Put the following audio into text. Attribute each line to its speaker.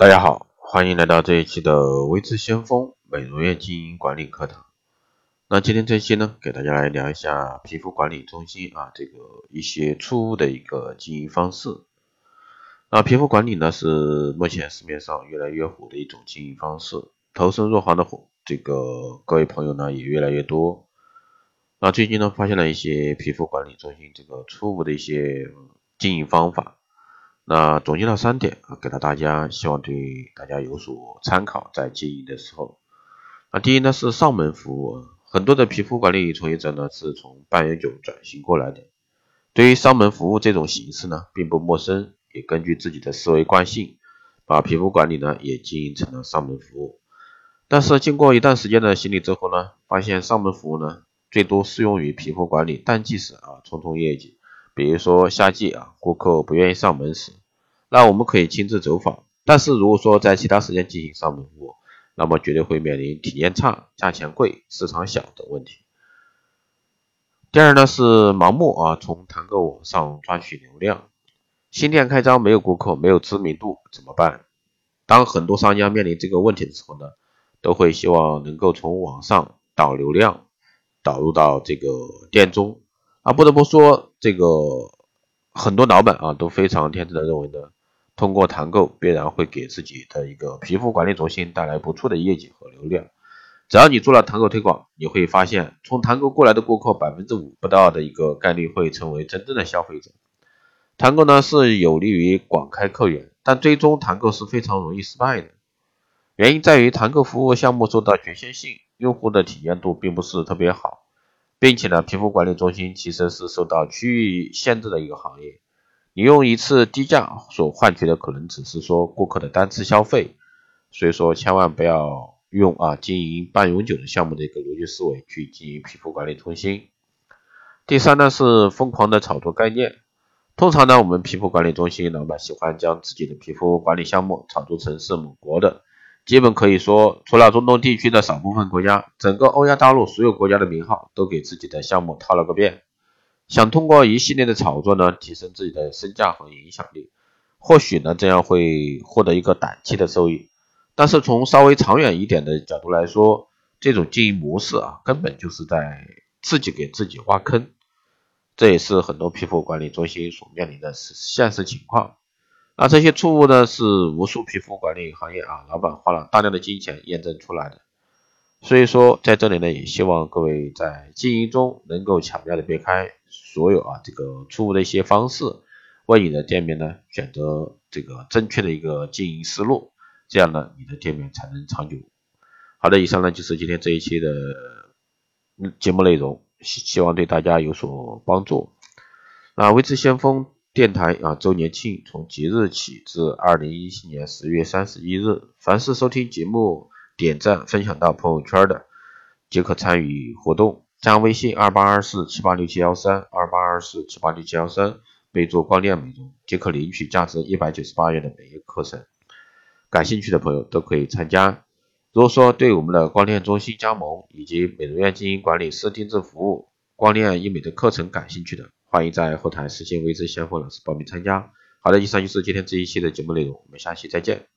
Speaker 1: 大家好，欢迎来到这一期的微知先锋美容院经营管理课堂。那今天这期呢，给大家来聊一下皮肤管理中心啊，这个一些错误的一个经营方式。那皮肤管理呢，是目前市面上越来越火的一种经营方式，投身入行的这个各位朋友呢，也越来越多。那最近呢，发现了一些皮肤管理中心这个错误的一些经营方法。那总结到三点啊，给到大家，希望对大家有所参考，在经营的时候。那第一呢是上门服务，很多的皮肤管理从业者呢是从半永久转型过来的，对于上门服务这种形式呢并不陌生，也根据自己的思维惯性，把皮肤管理呢也经营成了上门服务。但是经过一段时间的洗礼之后呢，发现上门服务呢最多适用于皮肤管理淡季时啊冲冲业绩，比如说夏季啊顾客不愿意上门时。那我们可以亲自走访，但是如果说在其他时间进行上门服务，那么绝对会面临体验差、价钱贵、市场小等问题。第二呢是盲目啊从团购网上抓取流量，新店开张没有顾客、没有知名度怎么办？当很多商家面临这个问题的时候呢，都会希望能够从网上导流量导入到这个店中啊，不得不说这个很多老板啊都非常天真的认为呢。通过团购必然会给自己的一个皮肤管理中心带来不错的业绩和流量。只要你做了团购推广，你会发现从团购过来的顾客百分之五不到的一个概率会成为真正的消费者。团购呢是有利于广开客源，但最终团购是非常容易失败的。原因在于团购服务项目受到局限性，用户的体验度并不是特别好，并且呢，皮肤管理中心其实是受到区域限制的一个行业。你用一次低价所换取的可能只是说顾客的单次消费，所以说千万不要用啊经营半永久的项目的一个逻辑思维去经营皮肤管理中心。第三呢是疯狂的炒作概念，通常呢我们皮肤管理中心老板喜欢将自己的皮肤管理项目炒作成是某国的，基本可以说除了中东地区的少部分国家，整个欧亚大陆所有国家的名号都给自己的项目套了个遍。想通过一系列的炒作呢，提升自己的身价和影响力，或许呢这样会获得一个短期的收益，但是从稍微长远一点的角度来说，这种经营模式啊，根本就是在自己给自己挖坑，这也是很多皮肤管理中心所面临的现实情况。那这些错误呢，是无数皮肤管理行业啊老板花了大量的金钱验证出来的。所以说，在这里呢，也希望各位在经营中能够巧妙的避开所有啊这个错误的一些方式，为你的店面呢选择这个正确的一个经营思路，这样呢你的店面才能长久。好的，以上呢就是今天这一期的节目内容，希希望对大家有所帮助。那微知先锋电台啊周年庆从即日起至二零一七年十月三十一日，凡是收听节目。点赞分享到朋友圈的，即可参与活动。加微信二八二四七八六七幺三二八二四七八六七幺三，备注光电美容，即可领取价值一百九十八元的美业课程。感兴趣的朋友都可以参加。如果说对我们的光电中心加盟以及美容院经营管理师定制服务、光电医美的课程感兴趣的，欢迎在后台私信微知先锋老师报名参加。好的，以上就是今天这一期的节目内容，我们下期再见。